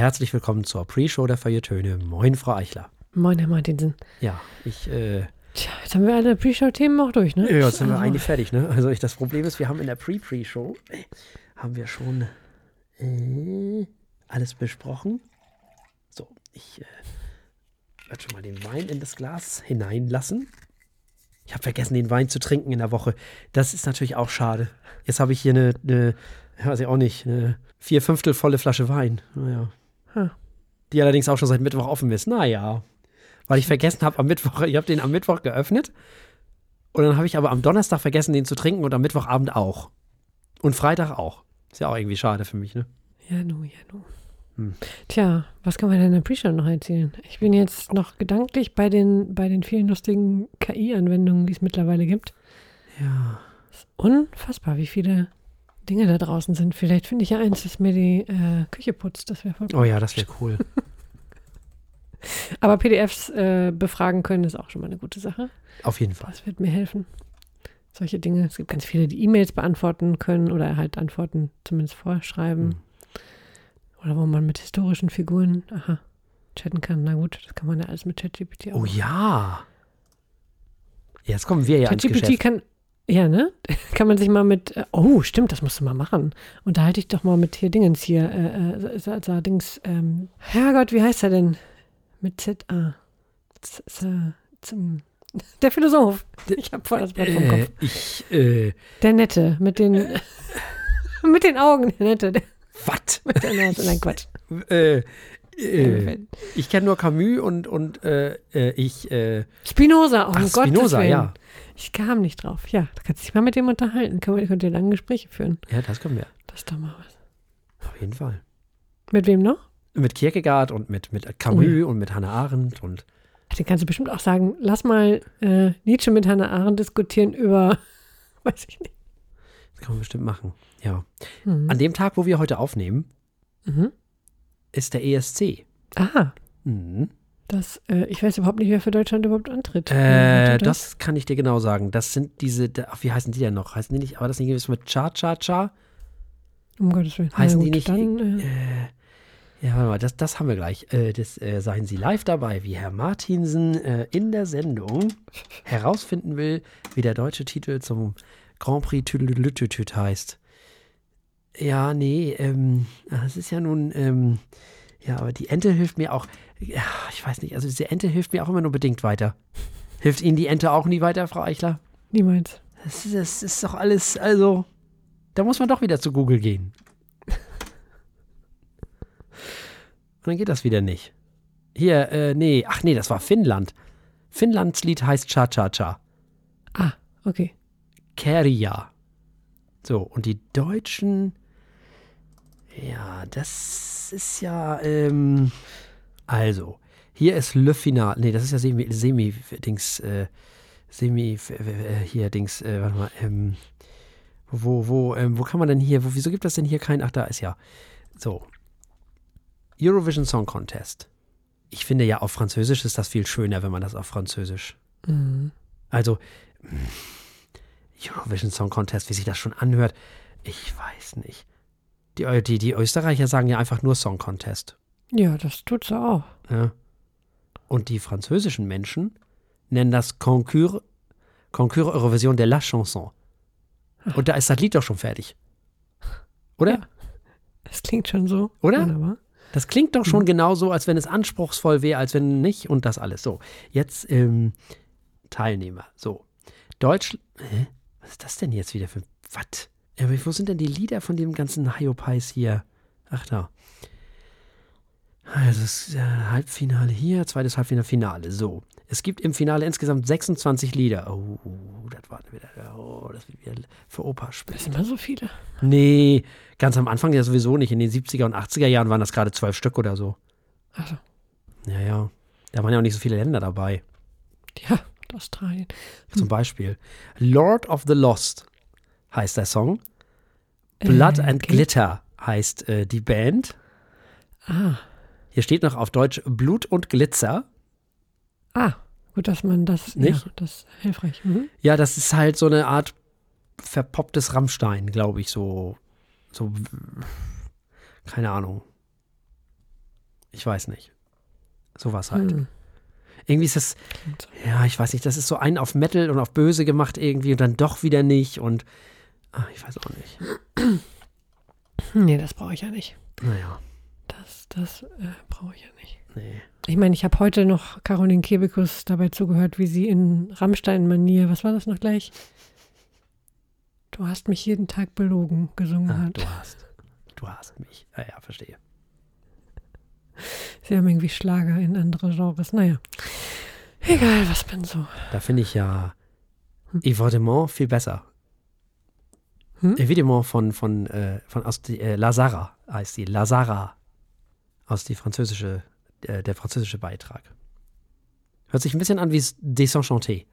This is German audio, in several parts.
herzlich willkommen zur Pre-Show der Feuilletöne. Moin, Frau Eichler. Moin, Herr Martinsen. Ja, ich, äh, Tja, jetzt haben wir alle Pre-Show-Themen auch durch, ne? ja, jetzt sind wir Also, eigentlich fertig, ne? Also ich, das Problem ist, wir haben in der Pre-Pre-Show, äh, haben wir schon äh, alles besprochen. So, ich äh, werde schon mal den Wein in das Glas hineinlassen. Ich habe vergessen, den Wein zu trinken in der Woche. Das ist natürlich auch schade. Jetzt habe ich hier eine, eine weiß ich auch nicht, eine vier Fünftel volle Flasche Wein. Naja. Die allerdings auch schon seit Mittwoch offen ist. Naja. Weil ich vergessen habe am Mittwoch, ich habe den am Mittwoch geöffnet. Und dann habe ich aber am Donnerstag vergessen, den zu trinken und am Mittwochabend auch. Und Freitag auch. Ist ja auch irgendwie schade für mich, ne? Ja, nu, ja, nu. Hm. Tja, was kann man denn in der Pre-Show noch erzählen? Ich bin jetzt noch gedanklich bei den, bei den vielen lustigen KI-Anwendungen, die es mittlerweile gibt. Ja. Unfassbar, wie viele Dinge da draußen sind. Vielleicht finde ich ja eins, das mir die äh, Küche putzt. Das wäre voll Oh ja, das wäre cool. Aber PDFs äh, befragen können ist auch schon mal eine gute Sache. Auf jeden Fall. Das wird mir helfen. Solche Dinge. Es gibt ganz viele, die E-Mails beantworten können oder halt Antworten zumindest vorschreiben. Mhm. Oder wo man mit historischen Figuren, aha, chatten kann. Na gut, das kann man ja alles mit ChatGPT auch. Oh ja. Jetzt kommen wir ja ChatGPT kann, ja, ne? Kann man sich mal mit, äh, oh, stimmt, das musst du mal machen. Unterhalte ich doch mal mit hier Dingens hier, äh, äh, Dings, ähm, Herrgott, wie heißt er denn? Mit Z, A. Z, Z, zum, der Philosoph. Ich habe voll das Blatt vom Äh, Kopf. ich, äh, Der Nette, mit den, mit den Augen, der Nette, was? mit der Nase, nein, Quatsch. Äh, äh, ich kenne nur Camus und, und äh, äh, ich, äh, Spinoza, oh ach, Gott. Spinoza, ja. Ich kam nicht drauf. Ja, da kannst du dich mal mit dem unterhalten. Können wir, könnt ihr lange Gespräche führen. Ja, das können wir. Das ist doch mal was. Auf jeden Fall. Mit wem noch? Mit Kierkegaard und mit, mit Camus ja. und mit Hannah Arendt und Den kannst du bestimmt auch sagen, lass mal äh, Nietzsche mit Hannah Arendt diskutieren über, weiß ich nicht. das kann man bestimmt machen. Ja. Mhm. An dem Tag, wo wir heute aufnehmen, Mhm. ist der ESC. Aha, Mhm. Das, äh, ich weiß überhaupt nicht, wer für Deutschland überhaupt antritt. Äh, hat das kann ich dir genau sagen. Das sind diese, ach, wie heißen die denn noch? Heißen die nicht, aber das nicht irgendwas mit Cha-Cha-Cha? Um Gottes Willen. heißen Na die gut, nicht- Dann, äh, Äh, ja, warte mal, das, das haben wir gleich. Äh, das äh, seien Sie live dabei, wie Herr Martinsen äh, in der Sendung herausfinden will, wie der deutsche Titel zum Grand Prix Tüdelütütüt heißt. Ja, nee, ähm, das ist ja nun, ähm, ja, aber die Ente hilft mir auch, ja, ich weiß nicht, also diese Ente hilft mir auch immer nur bedingt weiter. Hilft Ihnen die Ente auch nie weiter, Frau Eichler? niemals. Das ist, das ist doch alles, also, da muss man doch wieder zu Google gehen. Und dann geht das wieder nicht. Hier, äh, nee, ach nee, das war Finnland. Finnlands Lied heißt Cha-Cha-Cha. Ah, okay. Kerja. So, und die Deutschen, ja, das ist ja, ähm, also, hier ist Le Final, nee, das ist ja Semi, Semi, Dings, äh, Semi, äh, hier, Dings, äh, warte mal, ähm, wo, wo, ähm, wo kann man denn hier, wo, wieso gibt das denn hier kein, ach, da ist ja, so, Eurovision Song Contest. Ich finde ja, auf Französisch ist das viel schöner, wenn man das auf Französisch Mhm. also, mh, Eurovision Song Contest, wie sich das schon anhört, ich weiß nicht. Die, Ö- die, die Österreicher sagen ja einfach nur Song Contest. Ja, das tut sie auch. Ja. Und die französischen Menschen nennen das Concours, Concours Eurovision de la Chanson. Und da ist das Lied doch schon fertig. Oder? Ja. Das klingt schon so. Oder? Wunderbar. Das klingt doch schon genauso, als wenn es anspruchsvoll wäre, als wenn nicht und das alles. So, jetzt ähm, Teilnehmer. So, Deutsch. Hä? Was ist das denn jetzt wieder für. Was? Ja, aber wo sind denn die Lieder von dem ganzen Hyopies hier? Ach da. Also, äh, Halbfinale hier, zweites Halbfinale, Finale. So. Es gibt im Finale insgesamt 26 Lieder. Oh, das war wieder. Oh, das wird wieder für Opa spielen. Das sind immer so viele. Nee, ganz am Anfang ja sowieso nicht. In den 70er und 80er Jahren waren das gerade zwölf Stück oder so. Also, Ja, ja. Da waren ja auch nicht so viele Länder dabei. ja, Australien. Zum Beispiel Lord of the Lost heißt der Song. Blood Äh, and. Glitter heißt äh, die Band. Ah, Hier steht noch auf Deutsch Blut und Glitzer. ah, gut, dass man das, Nicht? ja, das ist hilfreich. Mhm. Ja, das ist halt so eine Art verpopptes Rammstein, glaube ich, so. So. Keine Ahnung. Ich weiß nicht. Sowas halt. Hm. Irgendwie ist das, ja, ich weiß nicht, das ist so ein auf Metal und auf Böse gemacht irgendwie und dann doch wieder nicht und ah, ich weiß auch nicht. Nee, das brauche ich ja nicht. Naja, Das, das äh, brauche ich ja nicht. nee. Ich meine, ich habe heute noch Caroline Kebekus dabei zugehört, wie sie in Rammstein-Manier, was war das noch gleich? Du hast mich jeden Tag belogen, gesungen Ah, hat. du hast, du hast mich. Ja, ja, verstehe. Sie haben irgendwie Schlager in andere Genres. Naja, egal, was man so. Da finde ich ja Evidemment viel besser. Hm? Evidemment von, von, äh, von aus die, äh, Lazara heißt die. Lazara. Aus die französische, äh, der französische Beitrag. Hört sich ein bisschen an wie Desenchanté.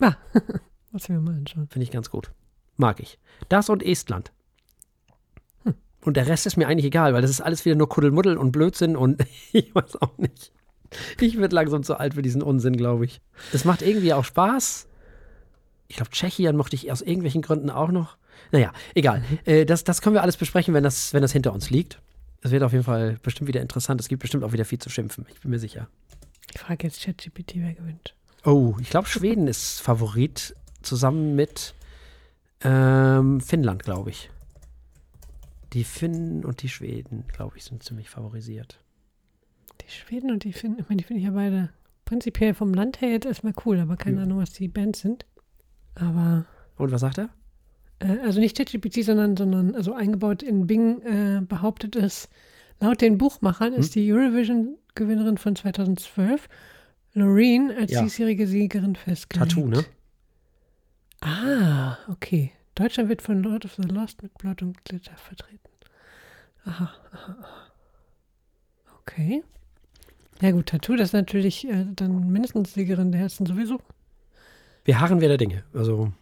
Ah, was wir mal anschauen. Finde ich ganz gut. Mag ich. Das und Estland. Und der Rest ist mir eigentlich egal, weil das ist alles wieder nur Kuddelmuddel und Blödsinn und ich weiß auch nicht. Ich werde langsam zu alt für diesen Unsinn, glaube ich. Es macht irgendwie auch Spaß. Ich glaube, Tschechien mochte ich aus irgendwelchen Gründen auch noch. Naja, egal. Äh, das, das können wir alles besprechen, wenn das, wenn das hinter uns liegt. Es wird auf jeden Fall bestimmt wieder interessant. Es gibt bestimmt auch wieder viel zu schimpfen. Ich bin mir sicher. Ich frage jetzt ChatGPT, wer gewinnt. Oh, ich glaube, Schweden ist Favorit zusammen mit ähm, Finnland, glaube ich. Die Finnen und die Schweden, glaube ich, sind ziemlich favorisiert. Die Schweden und die Finnen, ich meine, die finde ich ja beide prinzipiell vom Land her jetzt erstmal cool, aber keine Ja. Ahnung, was die Bands sind. Aber, Und was sagt er? Äh, also nicht ChatGPT, sondern, sondern also eingebaut in Bing äh, behauptet es, laut den Buchmachern Hm? ist die Eurovision-Gewinnerin von 2012 Loreen als Ja. diesjährige Siegerin festgelegt. Tattoo, ne? Ah, okay. Deutschland wird von Lord of the Lost mit Blut und Glitter vertreten. Aha, aha, aha. Okay. Ja gut, Tattoo, das ist natürlich äh, dann mindestens Siegerin der Herzen sowieso. Wir harren wieder Dinge. Also,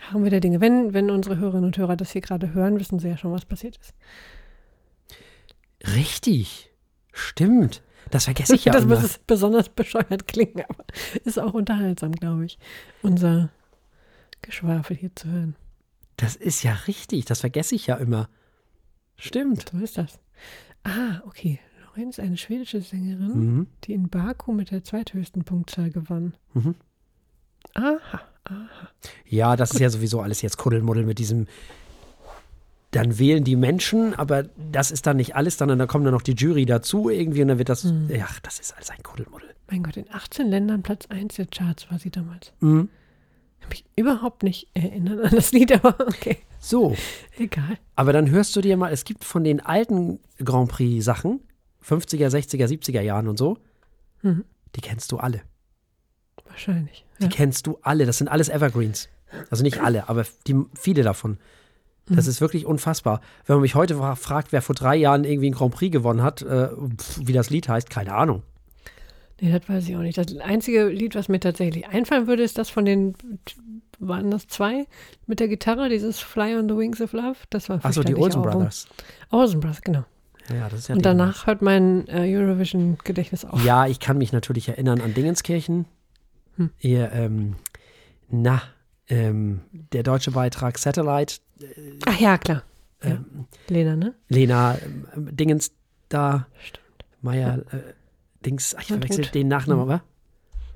Haben wir der Dinge. Wenn, wenn unsere Hörerinnen und Hörer das hier gerade hören, wissen sie ja schon, was passiert ist. richtig. Stimmt. Das vergesse ich ja das immer. muss besonders bescheuert klingen, aber ist auch unterhaltsam, glaube ich. Unser Geschwafel hier zu hören. Das ist ja richtig. Das vergesse ich ja immer. Stimmt. So ist das. Ah, okay. Lorraine ist eine schwedische Sängerin. Mhm. die in Baku mit der zweithöchsten Punktzahl gewann. Mhm. Aha. Ja, das ist ja sowieso alles jetzt Kuddelmuddel mit diesem. Dann wählen die Menschen, aber das ist dann nicht alles, sondern dann kommt dann noch die Jury dazu irgendwie und dann wird das. Mhm. Ja, das ist alles ein Kuddelmuddel. Mein Gott, in 18 Ländern Platz 1 der Charts war sie damals. Mhm. Kann mich überhaupt nicht erinnern an das Lied, aber okay, So, egal. aber dann hörst du dir mal, es gibt von den alten Grand Prix Sachen, 50er, 60er, 70er Jahren und so, Mhm. die kennst du alle. Wahrscheinlich. Die Ja. kennst du alle. Das sind alles Evergreens. Also nicht alle, aber die, viele davon. Das Mhm. ist wirklich unfassbar. Wenn man mich heute fra- fragt, wer vor drei Jahren irgendwie einen Grand Prix gewonnen hat, äh, wie das Lied heißt, keine Ahnung. Nee, das weiß ich auch nicht. Das einzige Lied, was mir tatsächlich einfallen würde, ist das von den, waren das zwei? Mit der Gitarre, dieses Fly on the Wings of Love. Das war Achso, die Olsen. Brothers. Olsen Brothers, genau. Ja, ja, das ist ja Und danach hört mein äh, Eurovision-Gedächtnis auf. Ja, ich kann mich natürlich erinnern an Dingenskirchen. Hm. Ihr, ähm, na, ähm, der deutsche Beitrag Satellite. Ach ja, klar. Ja. Ähm, Lena, ne? Lena ähm, Dingens da. Stimmt. Meier äh, Dings. Ach, ich verwechsel den Nachnamen, Hm. aber.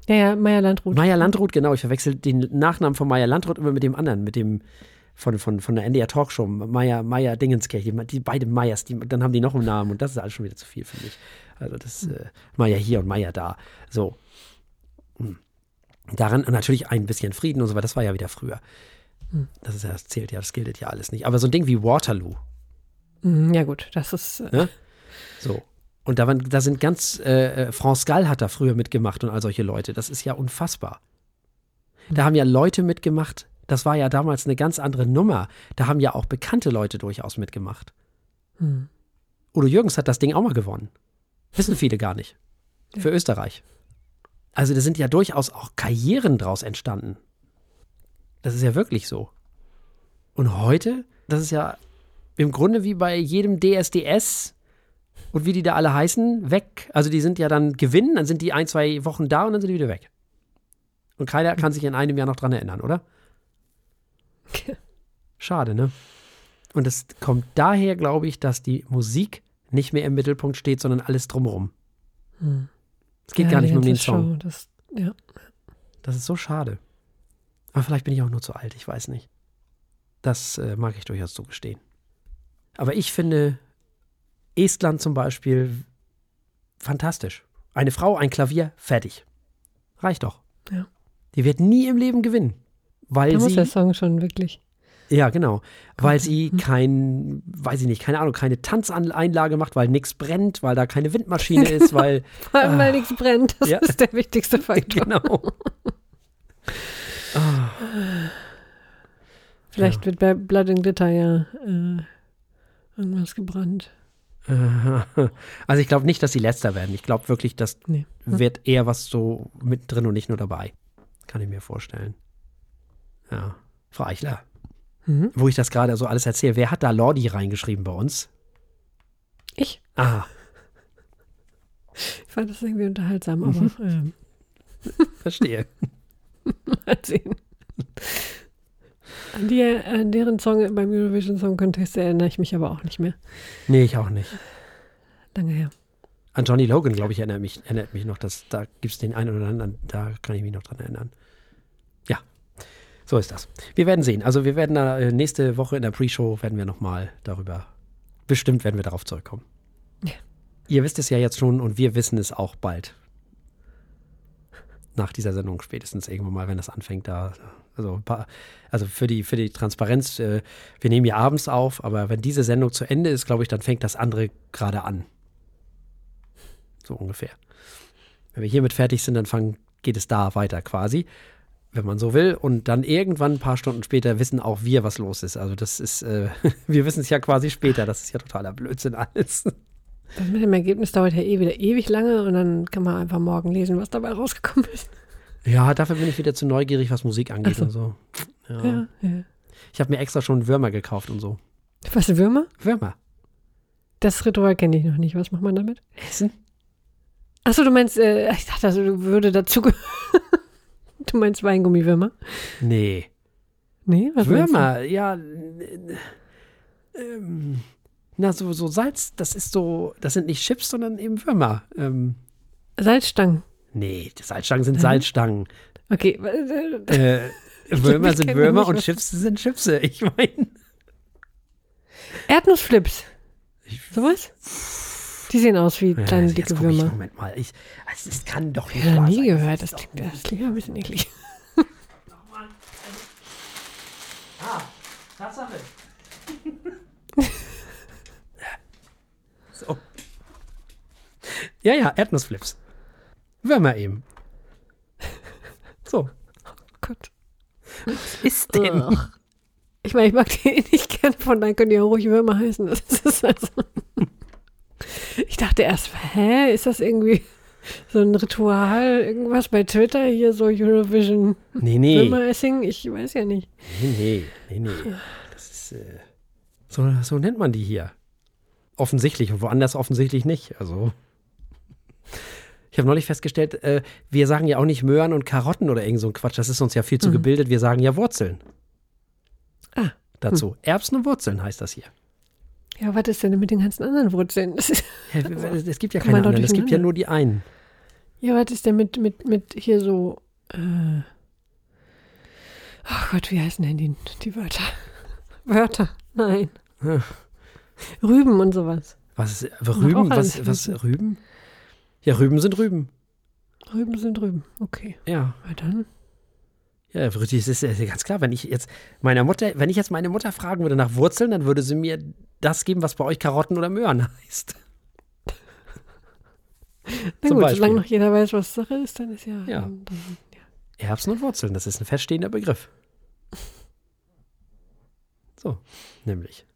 Ja, ja, Meier Landrut. Meier Landrut, genau. Ich verwechsel den Nachnamen von Meier Landrut immer mit dem anderen, mit dem von, von, von der NDR Talkshow. Meier, Meier Dingenskirche. Die, die beide Meiers, die, dann haben die noch einen Namen und das ist alles schon wieder zu viel für mich. Also das äh, Meier hier und Meier da. So. Hm. Daran natürlich ein bisschen Frieden und so weiter. Das war ja wieder früher. Das ist ja, das zählt ja, das gilt ja alles nicht. Aber so ein Ding wie Waterloo. Mhm, Ja, gut, das ist. Äh, Ne? So. Und da, waren, da sind ganz, äh, äh, France Gall hat da früher mitgemacht und all solche Leute. Das ist ja unfassbar. Da haben ja Leute mitgemacht. Das war ja damals eine ganz andere Nummer. Da haben ja auch bekannte Leute durchaus mitgemacht. hm. Udo Jürgens hat das Ding auch mal gewonnen. Wissen viele gar nicht. Für Österreich. Also da sind ja durchaus auch Karrieren draus entstanden. Das ist ja wirklich so. Und heute, das ist ja im Grunde wie bei jedem DSDS und wie die da alle heißen, weg. Also die sind ja dann gewinnen, dann sind die ein, zwei Wochen da und dann sind die wieder weg. Und keiner kann sich in einem Jahr noch dran erinnern, oder? Schade, ne? Und es kommt daher, glaube ich, dass die Musik nicht mehr im Mittelpunkt steht, sondern alles drumherum. Hm. Es geht Ja, gar nicht um den Song. Show, Das, ja. Das ist so schade. Aber vielleicht bin ich auch nur zu alt, ich weiß nicht. Das äh, mag ich durchaus zugestehen. Aber ich finde Estland zum Beispiel fantastisch. Eine Frau, ein Klavier, fertig. Reicht doch. Ja. Die wird nie im Leben gewinnen. Weil Da muss sie, der Song schon wirklich. Ja genau, weil sie Mhm. kein, weiß ich nicht, keine Ahnung, keine Tanzeinlage macht, weil nichts brennt, weil da keine Windmaschine ist, weil, Vor allem, weil Ah. nichts brennt. Das Ja. ist der wichtigste Faktor. genau. Ah. Vielleicht wird bei Blood and Glitter ja äh, irgendwas gebrannt. Äh, Also ich glaube nicht, dass sie letzter werden. Ich glaube wirklich, das Nee. Hm. wird eher was so mit drin und nicht nur dabei. Kann ich mir vorstellen. Ja. Frau Eichler, Mhm. wo ich das gerade so alles erzähle, wer hat da Lordi reingeschrieben bei uns? Ich Ah, fand das irgendwie unterhaltsam, aber ähm, verstehe. mal sehen. An, die, an deren Song beim Eurovision Song Contest erinnere ich mich aber auch nicht mehr. Nee, ich auch nicht. Lange her. An Johnny Logan, glaube ich, erinnert mich, erinnert mich noch, dass da gibt es den einen oder anderen, da kann ich mich noch dran erinnern. So ist das. Wir werden sehen. Also wir werden da äh, nächste Woche in der Pre-Show werden wir nochmal darüber, bestimmt werden wir darauf zurückkommen. Ja. Ihr wisst es ja jetzt schon und wir wissen es auch bald. Nach dieser Sendung spätestens irgendwann mal, wenn das anfängt, da, also, paar, also für die, für die Transparenz, äh, wir nehmen ja abends auf, aber wenn diese Sendung zu Ende ist, glaube ich, dann fängt das andere gerade an. So ungefähr. Wenn wir hiermit fertig sind, dann fangen, geht es da weiter quasi, wenn man so will. Und dann irgendwann ein paar Stunden später wissen auch wir, was los ist. Also das ist, äh, wir wissen es ja quasi später. Das ist ja totaler Blödsinn alles. Das mit dem Ergebnis dauert ja eh wieder ewig lange und dann kann man einfach morgen lesen, was dabei rausgekommen ist. Ja, dafür bin ich wieder zu neugierig, was Musik angeht so. und so. Ja. Ja, ja. Ich habe mir extra schon Würmer gekauft und so. Was, Würmer? Würmer. Das Ritual kenne ich noch nicht. Was macht man damit? Essen? Achso, du meinst, äh, ich dachte, das würde dazu gehören. Du meinst Weingummiwürmer? Nee. Nee, was Würmer, ja. äh, Ähm, na, so, so Salz, das ist so, das sind nicht Chips, sondern eben Würmer. Ähm? Salzstangen. nee, Salzstangen sind. Salzstangen. Okay. äh, Würmer sind Würmer und Chips sind Chipse. Ich meine. Erdnussflips. Sowas? Die sehen aus wie kleine, jetzt dicke Würmer. Moment mal. Ich, also, das kann doch nicht Ich habe nie gehört. Das Das das klingt ja ein bisschen eklig. Ah, Tatsache. so. Ja, ja, Erdnussflips. Würmer eben. So. Gott. Was ist denn? Ugh. Ich meine, ich mag die eh nicht gern, von daher können die auch ruhig Würmer heißen. Das ist also ich dachte erst, hä, ist das irgendwie so ein Ritual, irgendwas bei Twitter hier, so Eurovision Nee, nee. Würmer-Essing? Ich weiß ja nicht. Nee, nee, nee, nee. Das ist, äh, so, so nennt man die hier. Offensichtlich und woanders offensichtlich nicht. Also. Ich habe neulich festgestellt, äh, wir sagen ja auch nicht Möhren und Karotten oder irgend so ein Quatsch. Das ist uns ja viel zu Mhm. gebildet. Wir sagen ja Wurzeln. Ah. Dazu. Erbsen und Wurzeln heißt das hier. Ja, was ist denn mit den ganzen anderen Wurzeln? Ja, Es gibt ja keine anderen, es gibt ja nur die einen. ja, was ist denn mit, mit, mit hier so, äh, ach Gott, wie heißen denn die, die Wörter? Wörter, nein. Hm. Rüben und sowas. Was ist, Rüben? Was, was, Rüben? Ja, Rüben sind Rüben. Rüben sind Rüben. Okay, Ja. na dann. Ja, das ist ja ganz klar, wenn ich jetzt meiner Mutter, wenn ich jetzt meine Mutter fragen würde nach Wurzeln, dann würde sie mir das geben, was bei euch Karotten oder Möhren heißt. Na Zum gut, Beispiel. solange noch jeder weiß, was Sache ist, dann ist ja. Ja. Dann, dann, Erbsen und Wurzeln, das ist ein feststehender Begriff. So, nämlich.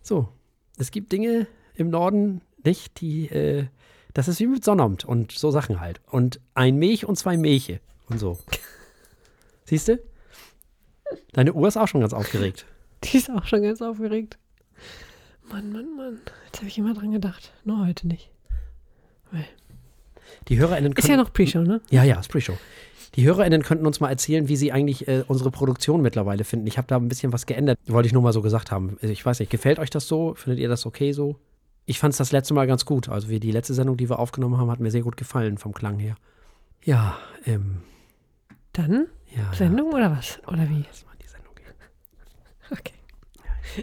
So, es gibt Dinge im Norden nicht, die, äh, das ist wie mit Sonnabend und so Sachen halt. Und ein Milch und zwei Milche und so. Siehst du? Deine Uhr ist auch schon ganz aufgeregt. die ist auch schon ganz aufgeregt. Mann, Mann, Mann. Jetzt habe ich immer dran gedacht. Nur heute nicht. Die HörerInnen Ist ja können- noch Pre-Show, ne? Ja, ja, ist Pre-Show. Die HörerInnen könnten uns mal erzählen, wie sie eigentlich äh, unsere Produktion mittlerweile finden. Ich habe da ein bisschen was geändert. Wollte ich nur mal so gesagt haben. Also Ich weiß nicht, gefällt euch das so? Findet ihr das okay so? Ich fand es das letzte Mal ganz gut. Also wir, die letzte Sendung, die wir aufgenommen haben, hat mir sehr gut gefallen vom Klang her. Ja, ähm. Dann Ja, Sendung oder was? Oder wie? Das war die Sendung. Okay.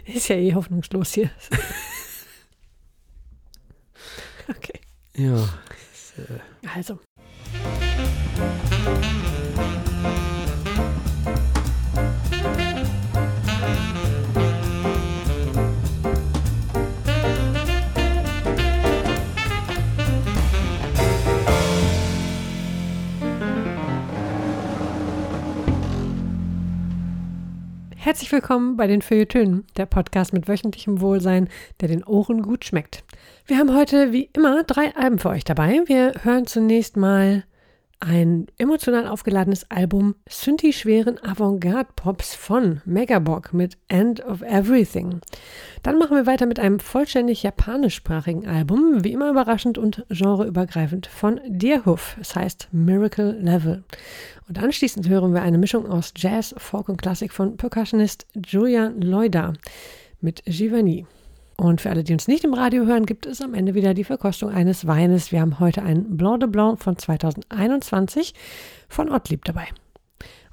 Ist ja eh hoffnungslos hier. okay. Ja. Also. Herzlich willkommen bei den Feuilletönen, der Podcast mit wöchentlichem Wohlsein, der den Ohren gut schmeckt. Wir haben heute wie immer drei Alben für euch dabei. Wir hören zunächst mal ein emotional aufgeladenes Album Synthi-schweren Avantgarde-Pops von Megabog mit End of Everything. Dann machen wir weiter mit einem vollständig japanischsprachigen Album, wie immer überraschend und genreübergreifend von Deerhoof. Es heißt Miracle Level. Und anschließend hören wir eine Mischung aus Jazz, Folk und Klassik von Percussionist Julian Loida mit Giovanni. Und für alle, die uns nicht im Radio hören, gibt es am Ende wieder die Verkostung eines Weines. Wir haben heute einen Blanc de Blanc von 2021 von Ottlieb dabei.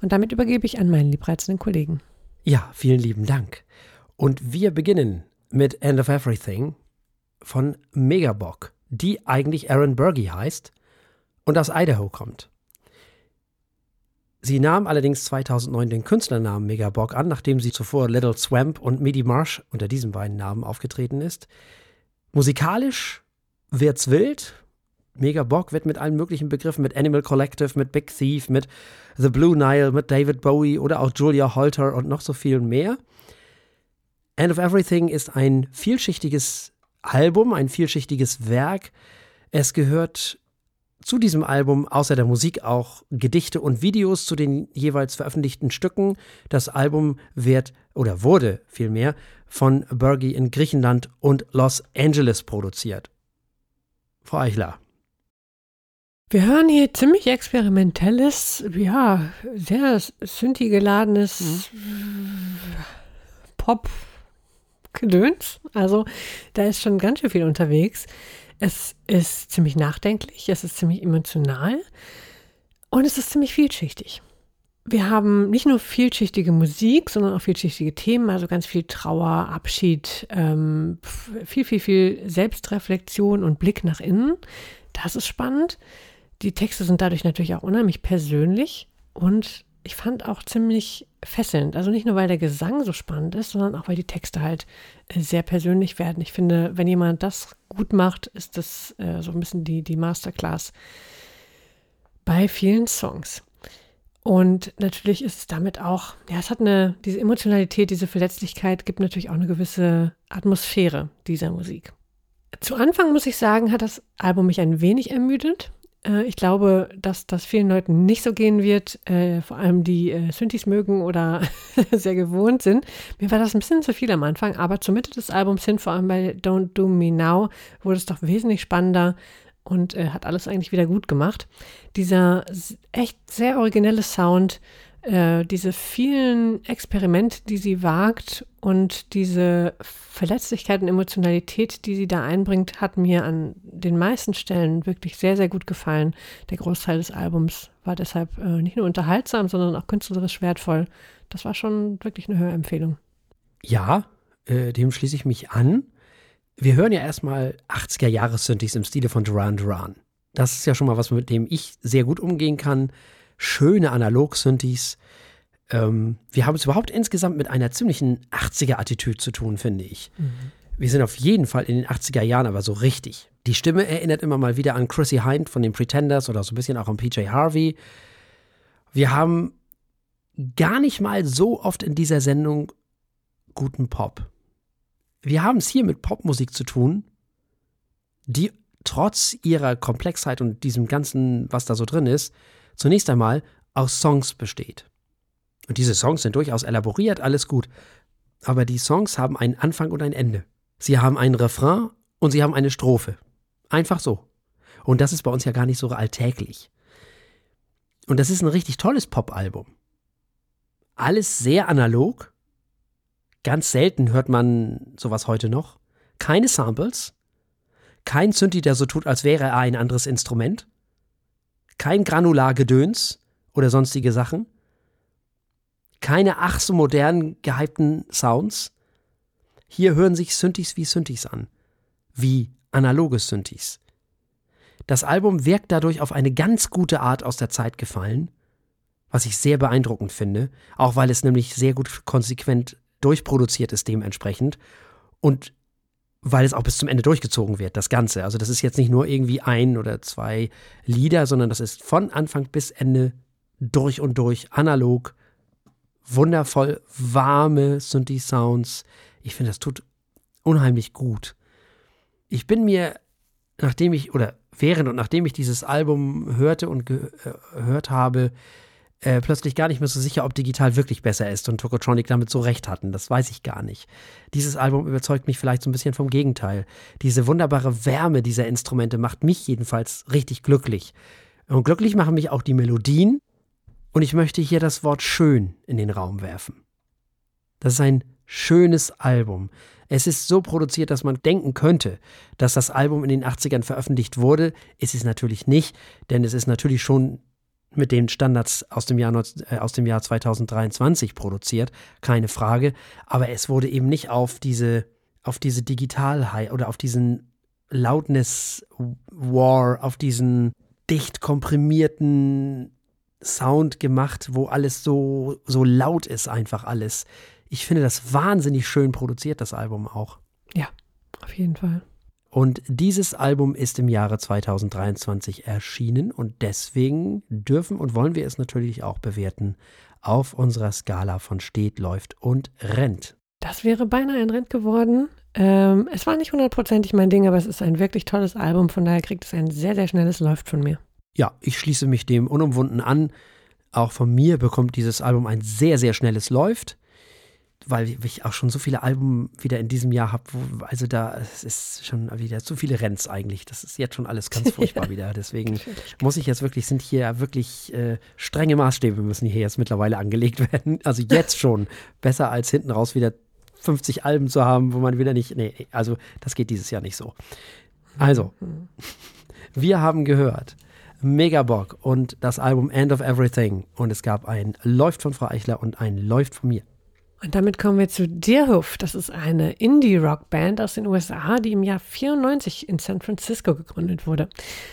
Und damit übergebe ich an meinen liebreizenden Kollegen. Ja, vielen lieben Dank. Und wir beginnen mit End of Everything von Megabog, die eigentlich Aaron Bergy heißt und aus Idaho kommt. Sie nahm allerdings 2009 den Künstlernamen Megabog an, nachdem sie zuvor Little Swamp und Midi Marsh unter diesen beiden Namen aufgetreten ist. Musikalisch wird's wild. Megabog wird mit allen möglichen Begriffen, mit Animal Collective, mit Big Thief, mit The Blue Nile, mit David Bowie oder auch Julia Holter und noch so viel mehr. End of Everything ist ein vielschichtiges Album, ein vielschichtiges Werk. Es gehört zu diesem Album außer der Musik auch Gedichte und Videos zu den jeweils veröffentlichten Stücken. Das Album wird oder wurde vielmehr von Bergy in Griechenland und Los Angeles produziert. Frau Eichler. Wir hören hier ziemlich experimentelles, ja, sehr synthi geladenes Pop-Gedöns. Also da ist schon ganz schön viel unterwegs. Es ist ziemlich nachdenklich, es ist ziemlich emotional und es ist ziemlich vielschichtig. Wir haben nicht nur vielschichtige Musik, sondern auch vielschichtige Themen, also ganz viel Trauer, Abschied, ähm, viel, viel, viel Selbstreflexion und Blick nach innen. Das ist spannend. Die Texte sind dadurch natürlich auch unheimlich persönlich und ich fand auch ziemlich fesselnd. Also nicht nur, weil der Gesang so spannend ist, sondern auch, weil die Texte halt äh, sehr persönlich werden. Ich finde, wenn jemand das gut macht, ist das äh, so ein bisschen die, die Masterclass bei vielen Songs. Und natürlich ist es damit auch, ja, es hat eine, diese Emotionalität, diese Verletzlichkeit gibt natürlich auch eine gewisse Atmosphäre dieser Musik. Zu Anfang muss ich sagen, hat das Album mich ein wenig ermüdet. Äh, ich glaube, dass das vielen Leuten nicht so gehen wird, äh, vor allem die äh, Synthes mögen oder sehr gewohnt sind. Mir war das ein bisschen zu viel am Anfang, aber zur Mitte des Albums hin, vor allem bei Don't Do Me Now, wurde es doch wesentlich spannender und äh, hat alles eigentlich wieder gut gemacht. Dieser echt sehr originelle Sound, äh, diese vielen Experimente, die sie wagt und diese Verletzlichkeit und Emotionalität, die sie da einbringt, hat mir an den meisten Stellen wirklich sehr, sehr gut gefallen. Der Großteil des Albums war deshalb äh, nicht nur unterhaltsam, sondern auch künstlerisch wertvoll. Das war schon wirklich eine Hörempfehlung. Ja, äh, dem schließe ich mich an. Wir hören ja erstmal 80er-Jahres-Synthes im Stile von Duran Duran. Das ist ja schon mal was, mit dem ich sehr gut umgehen kann schöne Analog-Synthes. Ähm, wir haben es überhaupt insgesamt mit einer ziemlichen 80er-Attitüde zu tun, finde ich. Mhm. Wir sind auf jeden Fall in den 80er Jahren, aber so richtig. Die Stimme erinnert immer mal wieder an Chrissy Hind von den Pretenders oder so ein bisschen auch an PJ Harvey. Wir haben gar nicht mal so oft in dieser Sendung guten Pop. Wir haben es hier mit Popmusik zu tun, die trotz ihrer Komplexheit und diesem ganzen, was da so drin ist, zunächst einmal aus Songs besteht. Und diese Songs sind durchaus elaboriert, alles gut. Aber die Songs haben einen Anfang und ein Ende. Sie haben einen Refrain und sie haben eine Strophe. Einfach so. Und das ist bei uns ja gar nicht so alltäglich. Und das ist ein richtig tolles Pop-Album. Alles sehr analog. Ganz selten hört man sowas heute noch. Keine Samples, Kein Synthi, der so tut, als wäre er ein anderes Instrument. Kein Granulargedöns oder sonstige Sachen. Keine ach so modernen, gehypten Sounds. Hier hören sich Synthes wie Synthes an. Wie analoge Synthes. Das Album wirkt dadurch auf eine ganz gute Art aus der Zeit gefallen, was ich sehr beeindruckend finde, auch weil es nämlich sehr gut konsequent durchproduziert ist dementsprechend und weil es auch bis zum Ende durchgezogen wird, das Ganze. Also das ist jetzt nicht nur irgendwie ein oder zwei Lieder, sondern das ist von Anfang bis Ende durch und durch analog, wundervoll warme Synthi-Sounds. Ich finde, das tut unheimlich gut. Ich bin mir, nachdem ich, oder während und nachdem ich dieses Album hörte und gehört äh, habe, äh, plötzlich gar nicht mehr so sicher, ob digital wirklich besser ist und Tokotronic damit so recht hatten. Das weiß ich gar nicht. Dieses Album überzeugt mich vielleicht so ein bisschen vom Gegenteil. Diese wunderbare Wärme dieser Instrumente macht mich jedenfalls richtig glücklich. Und glücklich machen mich auch die Melodien. Und ich möchte hier das Wort schön in den Raum werfen. Das ist ein schönes Album. Es ist so produziert, dass man denken könnte, dass das Album in den 80ern veröffentlicht wurde. Ist es natürlich nicht, denn es ist natürlich schon mit den Standards aus dem Jahr, äh, aus dem Jahr 2023 produziert, keine Frage. Aber es wurde eben nicht auf diese, auf diese Digitalheit oder auf diesen Loudness War, auf diesen dicht komprimierten Sound gemacht, wo alles so, so laut ist, einfach alles. Ich finde das wahnsinnig schön produziert, das Album auch. Ja, auf jeden Fall. Und dieses Album ist im Jahre 2023 erschienen und deswegen dürfen und wollen wir es natürlich auch bewerten auf unserer Skala von steht, läuft und rennt. Das wäre beinahe ein Rent geworden. Ähm, es war nicht hundertprozentig mein Ding, aber es ist ein wirklich tolles Album, von daher kriegt es ein sehr, sehr schnelles Läuft von mir. Ja, ich schließe mich dem unumwunden an. Auch von mir bekommt dieses Album ein sehr, sehr schnelles Läuft weil ich auch schon so viele Alben wieder in diesem Jahr habe, also da es ist schon wieder zu viele Renns eigentlich. Das ist jetzt schon alles ganz furchtbar ja. wieder. Deswegen muss ich jetzt wirklich, sind hier wirklich äh, strenge Maßstäbe müssen hier jetzt mittlerweile angelegt werden. Also jetzt schon besser als hinten raus wieder 50 Alben zu haben, wo man wieder nicht, nee, also das geht dieses Jahr nicht so. Also, mhm. wir haben gehört, Mega Bock und das Album End of Everything und es gab ein Läuft von Frau Eichler und ein Läuft von mir. Und damit kommen wir zu Deerhoof. Das ist eine Indie-Rock-Band aus den USA, die im Jahr 94 in San Francisco gegründet wurde.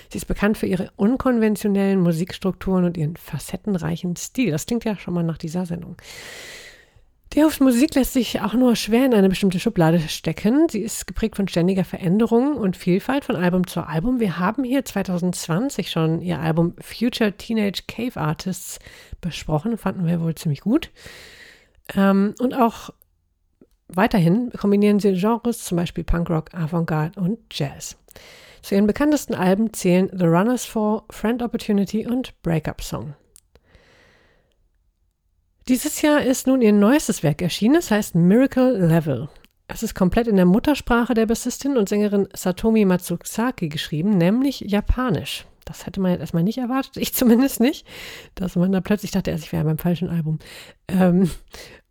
Sie ist bekannt für ihre unkonventionellen Musikstrukturen und ihren facettenreichen Stil. Das klingt ja schon mal nach dieser Sendung. Deerhoofs Musik lässt sich auch nur schwer in eine bestimmte Schublade stecken. Sie ist geprägt von ständiger Veränderung und Vielfalt von Album zu Album. Wir haben hier 2020 schon ihr Album Future Teenage Cave Artists besprochen, fanden wir wohl ziemlich gut. Ähm, und auch weiterhin kombinieren sie Genres, zum Beispiel Punkrock, Avantgarde und Jazz. Zu ihren bekanntesten Alben zählen The Runners for Friend Opportunity und Breakup Song. Dieses Jahr ist nun ihr neuestes Werk erschienen, es heißt Miracle Level. Es ist komplett in der Muttersprache der Bassistin und Sängerin Satomi Matsuzaki geschrieben, nämlich Japanisch. Das hätte man jetzt erstmal nicht erwartet, ich zumindest nicht, dass man da plötzlich dachte, ich wäre beim falschen Album. Ähm,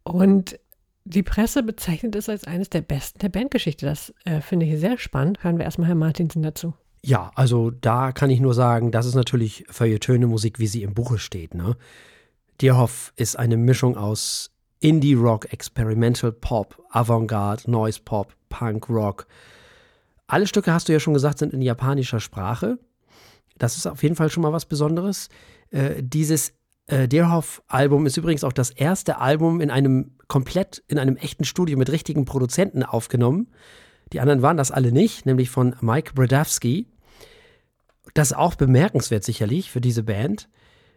und die Presse bezeichnet es als eines der besten der Bandgeschichte. Das äh, finde ich sehr spannend. Hören wir erstmal Herrn Martinsen dazu. Ja, also da kann ich nur sagen, das ist natürlich Feuilletöne Musik, wie sie im Buche steht. Ne? Dierhoff ist eine Mischung aus Indie Rock, Experimental Pop, Avantgarde, Noise Pop, Punk Rock. Alle Stücke, hast du ja schon gesagt, sind in japanischer Sprache. Das ist auf jeden Fall schon mal was Besonderes. Äh, dieses äh, Deerhoff-Album ist übrigens auch das erste Album in einem komplett, in einem echten Studio mit richtigen Produzenten aufgenommen. Die anderen waren das alle nicht, nämlich von Mike Bradavsky. Das ist auch bemerkenswert sicherlich für diese Band.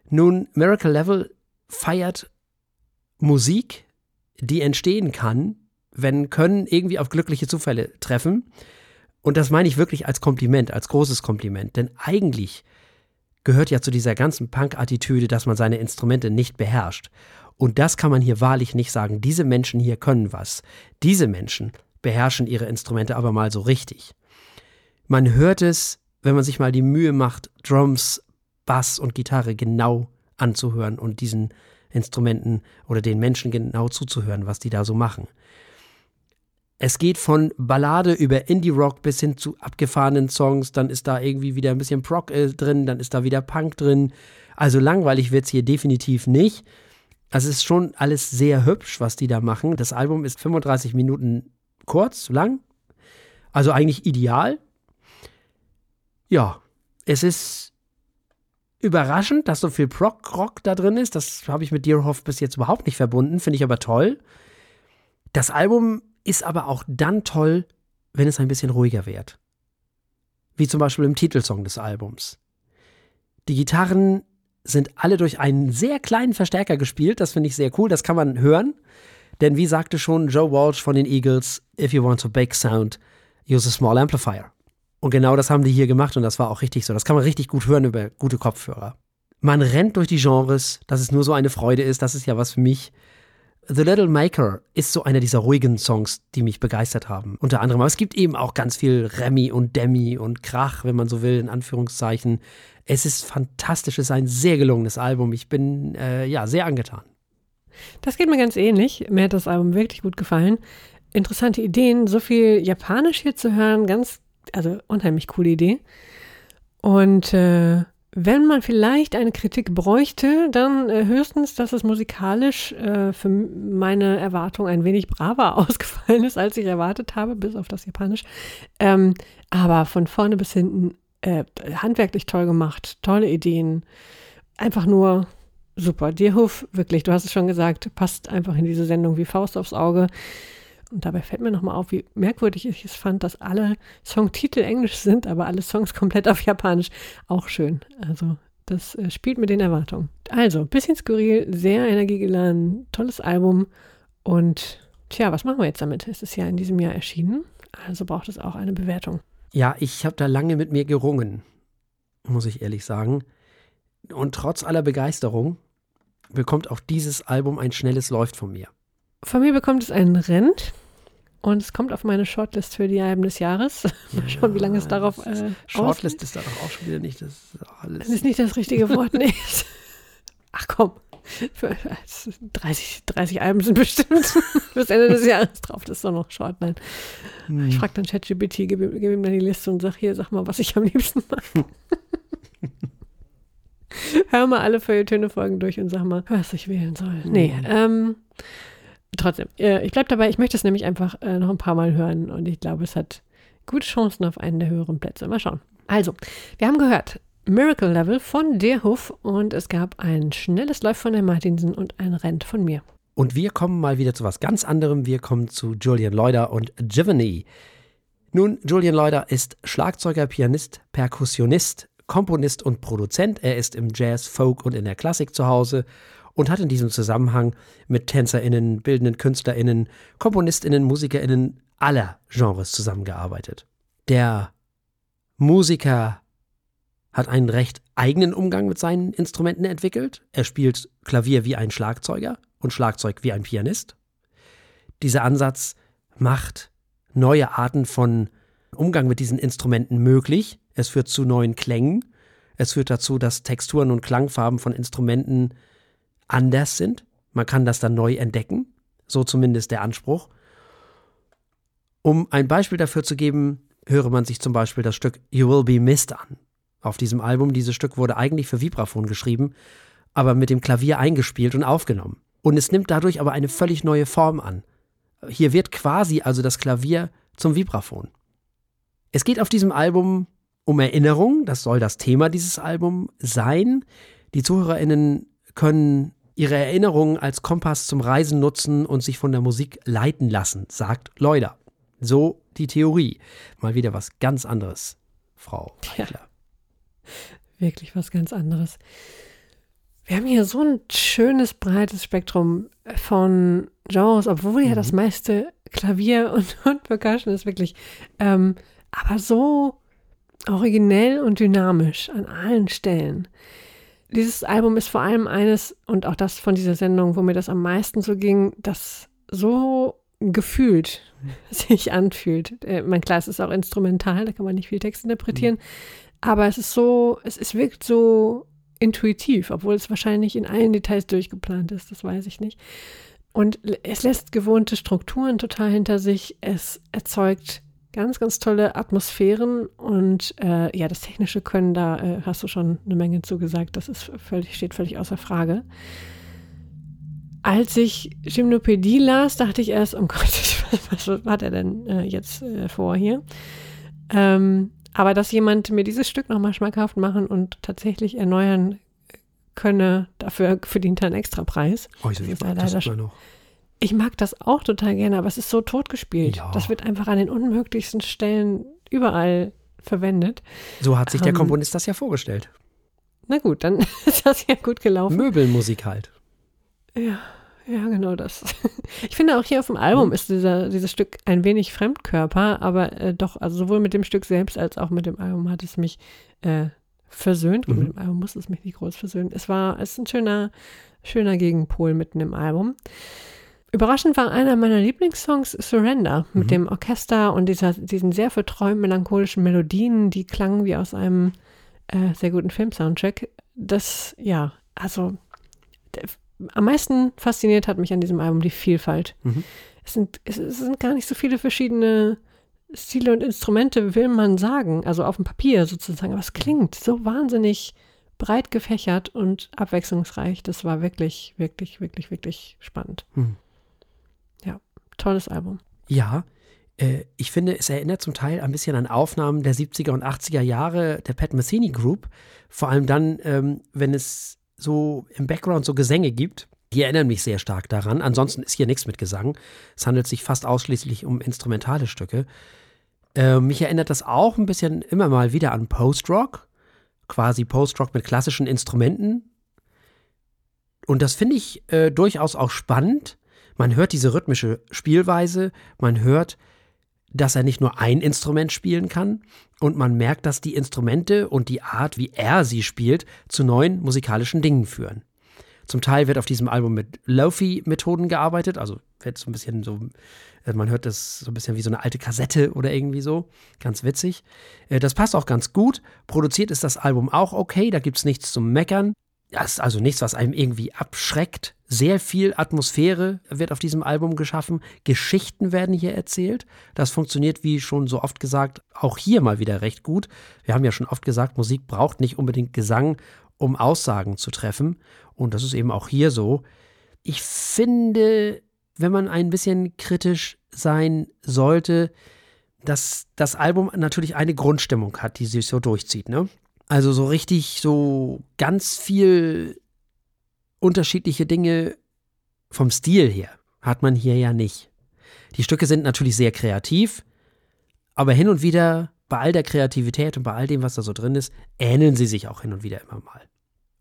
Nun, Miracle Level feiert Musik, die entstehen kann, wenn Können irgendwie auf glückliche Zufälle treffen. Und das meine ich wirklich als Kompliment, als großes Kompliment. Denn eigentlich gehört ja zu dieser ganzen Punk-Attitüde, dass man seine Instrumente nicht beherrscht. Und das kann man hier wahrlich nicht sagen. Diese Menschen hier können was. Diese Menschen beherrschen ihre Instrumente aber mal so richtig. Man hört es, wenn man sich mal die Mühe macht, Drums, Bass und Gitarre genau anzuhören und diesen Instrumenten oder den Menschen genau zuzuhören, was die da so machen. Es geht von Ballade über Indie-Rock bis hin zu abgefahrenen Songs. Dann ist da irgendwie wieder ein bisschen Proc äh, drin, dann ist da wieder Punk drin. Also langweilig wird es hier definitiv nicht. Also es ist schon alles sehr hübsch, was die da machen. Das Album ist 35 Minuten kurz, lang. Also eigentlich ideal. Ja, es ist überraschend, dass so viel Proc-Rock da drin ist. Das habe ich mit Deerhoff bis jetzt überhaupt nicht verbunden, finde ich aber toll. Das Album ist aber auch dann toll, wenn es ein bisschen ruhiger wird. Wie zum Beispiel im Titelsong des Albums. Die Gitarren sind alle durch einen sehr kleinen Verstärker gespielt. Das finde ich sehr cool. Das kann man hören. Denn wie sagte schon Joe Walsh von den Eagles, if you want a big sound, use a small amplifier. Und genau das haben die hier gemacht und das war auch richtig so. Das kann man richtig gut hören über gute Kopfhörer. Man rennt durch die Genres, dass es nur so eine Freude ist. Das ist ja was für mich. The Little Maker ist so einer dieser ruhigen Songs, die mich begeistert haben. Unter anderem. Aber es gibt eben auch ganz viel Remy und Demi und Krach, wenn man so will, in Anführungszeichen. Es ist fantastisch, es ist ein sehr gelungenes Album. Ich bin äh, ja sehr angetan. Das geht mir ganz ähnlich. Mir hat das Album wirklich gut gefallen. Interessante Ideen, so viel Japanisch hier zu hören, ganz, also unheimlich coole Idee. Und äh, wenn man vielleicht eine Kritik bräuchte, dann äh, höchstens, dass es musikalisch äh, für meine Erwartung ein wenig braver ausgefallen ist, als ich erwartet habe, bis auf das Japanisch. Ähm, aber von vorne bis hinten äh, handwerklich toll gemacht, tolle Ideen. Einfach nur super. Dirhof, wirklich, du hast es schon gesagt, passt einfach in diese Sendung wie Faust aufs Auge. Und dabei fällt mir nochmal auf, wie merkwürdig ich es fand, dass alle Songtitel englisch sind, aber alle Songs komplett auf Japanisch. Auch schön. Also, das äh, spielt mit den Erwartungen. Also, bisschen skurril, sehr energiegeladen, tolles Album. Und tja, was machen wir jetzt damit? Es ist ja in diesem Jahr erschienen, also braucht es auch eine Bewertung. Ja, ich habe da lange mit mir gerungen, muss ich ehrlich sagen. Und trotz aller Begeisterung bekommt auch dieses Album ein schnelles Läuft von mir. Von mir bekommt es einen Rent und es kommt auf meine Shortlist für die Alben des Jahres. Mal schauen, wie lange es darauf. Äh, Shortlist ist da doch auch schon wieder nicht das alles. Das ist nicht das richtige Wort, nee. Ach komm. 30, 30 Alben sind bestimmt bis Ende des Jahres drauf. Das ist doch noch Short. Nein. Hm. Ich frage dann ChatGPT, gebe geb ihm dann die Liste und sage: Hier, sag mal, was ich am liebsten mache. Hör mal alle Feuilletöne-Folgen durch und sag mal, was ich wählen soll. Nee, hm. ähm, trotzdem, äh, ich bleibe dabei. Ich möchte es nämlich einfach äh, noch ein paar Mal hören und ich glaube, es hat gute Chancen auf einen der höheren Plätze. Mal schauen. Also, wir haben gehört, Miracle Level von Derhoff und es gab ein schnelles Läuft von der Martinsen und ein Rent von mir. Und wir kommen mal wieder zu was ganz anderem. Wir kommen zu Julian Leuder und Giovanni. Nun, Julian Leuder ist Schlagzeuger, Pianist, Perkussionist, Komponist und Produzent. Er ist im Jazz, Folk und in der Klassik zu Hause und hat in diesem Zusammenhang mit TänzerInnen, bildenden KünstlerInnen, KomponistInnen, MusikerInnen aller Genres zusammengearbeitet. Der Musiker hat einen recht eigenen Umgang mit seinen Instrumenten entwickelt. Er spielt Klavier wie ein Schlagzeuger und Schlagzeug wie ein Pianist. Dieser Ansatz macht neue Arten von Umgang mit diesen Instrumenten möglich. Es führt zu neuen Klängen. Es führt dazu, dass Texturen und Klangfarben von Instrumenten anders sind. Man kann das dann neu entdecken, so zumindest der Anspruch. Um ein Beispiel dafür zu geben, höre man sich zum Beispiel das Stück You Will Be Missed an. Auf diesem Album, dieses Stück wurde eigentlich für Vibraphon geschrieben, aber mit dem Klavier eingespielt und aufgenommen. Und es nimmt dadurch aber eine völlig neue Form an. Hier wird quasi also das Klavier zum Vibraphon. Es geht auf diesem Album um Erinnerung, das soll das Thema dieses Albums sein. Die ZuhörerInnen können ihre Erinnerungen als Kompass zum Reisen nutzen und sich von der Musik leiten lassen, sagt Leuder. So die Theorie. Mal wieder was ganz anderes, Frau Eichler. Ja, wirklich was ganz anderes. Wir haben hier so ein schönes, breites Spektrum von Genres, obwohl ja mhm. das meiste Klavier und, und Percussion ist wirklich, ähm, aber so originell und dynamisch an allen Stellen dieses Album ist vor allem eines, und auch das von dieser Sendung, wo mir das am meisten so ging, das so gefühlt sich anfühlt. Äh, mein klar, es ist auch instrumental, da kann man nicht viel Text interpretieren, mhm. aber es ist so, es, es wirkt so intuitiv, obwohl es wahrscheinlich in allen Details durchgeplant ist, das weiß ich nicht. Und es lässt gewohnte Strukturen total hinter sich. Es erzeugt ganz, ganz tolle Atmosphären und äh, ja, das technische Können, da äh, hast du schon eine Menge zugesagt. Das ist völlig, steht völlig außer Frage. Als ich Gymnopädie las, dachte ich erst, oh Gott, was, hat er denn äh, jetzt äh, vor hier? Ähm, aber dass jemand mir dieses Stück nochmal schmackhaft machen und tatsächlich erneuern könne, dafür verdient er einen extra Preis. Oh, ich, das das noch. Ich mag das auch total gerne, aber es ist so totgespielt. Ja. Das wird einfach an den unmöglichsten Stellen überall verwendet. So hat sich der ähm, Komponist das ja vorgestellt. Na gut, dann ist das ja gut gelaufen. Möbelmusik halt. Ja, ja, genau das. Ich finde auch hier auf dem Album hm. ist dieser, dieses Stück ein wenig Fremdkörper, aber äh, doch, also sowohl mit dem Stück selbst als auch mit dem Album hat es mich äh, versöhnt. Mhm. Mit dem Album muss es mich nicht groß versöhnen. Es war, es ist ein schöner, schöner Gegenpol mitten im Album. Überraschend war einer meiner Lieblingssongs Surrender mit mhm. dem Orchester und dieser, diesen sehr verträumt melancholischen Melodien, die klangen wie aus einem äh, sehr guten Film-Soundtrack. Das, ja, also der, am meisten fasziniert hat mich an diesem Album die Vielfalt. Mhm. Es, sind, es, es, sind gar nicht so viele verschiedene Stile und Instrumente, will man sagen, also auf dem Papier sozusagen, aber es klingt so wahnsinnig breit gefächert und abwechslungsreich. Das war wirklich, wirklich, wirklich, wirklich spannend. Mhm. Tolles Album. Ja, äh, ich finde, es erinnert zum Teil ein bisschen an Aufnahmen der 70er und 80er Jahre der Pat Metheny Group. Vor allem dann, ähm, wenn es so im Background so Gesänge gibt. Die erinnern mich sehr stark daran. Ansonsten ist hier nichts mit Gesang. Es handelt sich fast ausschließlich um instrumentale Stücke. Äh, mich erinnert das auch ein bisschen immer mal wieder an Post-Rock. Quasi Post-Rock mit klassischen Instrumenten. Und das finde ich äh, durchaus auch spannend. Man hört diese rhythmische Spielweise, man hört, dass er nicht nur ein Instrument spielen kann und man merkt, dass die Instrumente und die Art, wie er sie spielt, zu neuen musikalischen Dingen führen. Zum Teil wird auf diesem Album mit Lofi-Methoden gearbeitet, also wird so ein bisschen so, äh, man hört das so ein bisschen wie so eine alte Kassette oder irgendwie so. Ganz witzig. Äh, das passt auch ganz gut. Produziert ist das Album auch okay, da gibt es nichts zum Meckern. Das ist also nichts, was einem irgendwie abschreckt. Sehr viel Atmosphäre wird auf diesem Album geschaffen. Geschichten werden hier erzählt. Das funktioniert, wie schon so oft gesagt, auch hier mal wieder recht gut. Wir haben ja schon oft gesagt, Musik braucht nicht unbedingt Gesang, um Aussagen zu treffen. Und das ist eben auch hier so. Ich finde, wenn man ein bisschen kritisch sein sollte, dass das Album natürlich eine Grundstimmung hat, die sich so durchzieht. Ne? Also so richtig, so ganz viel unterschiedliche Dinge vom Stil her hat man hier ja nicht. Die Stücke sind natürlich sehr kreativ, aber hin und wieder, bei all der Kreativität und bei all dem, was da so drin ist, ähneln sie sich auch hin und wieder immer mal.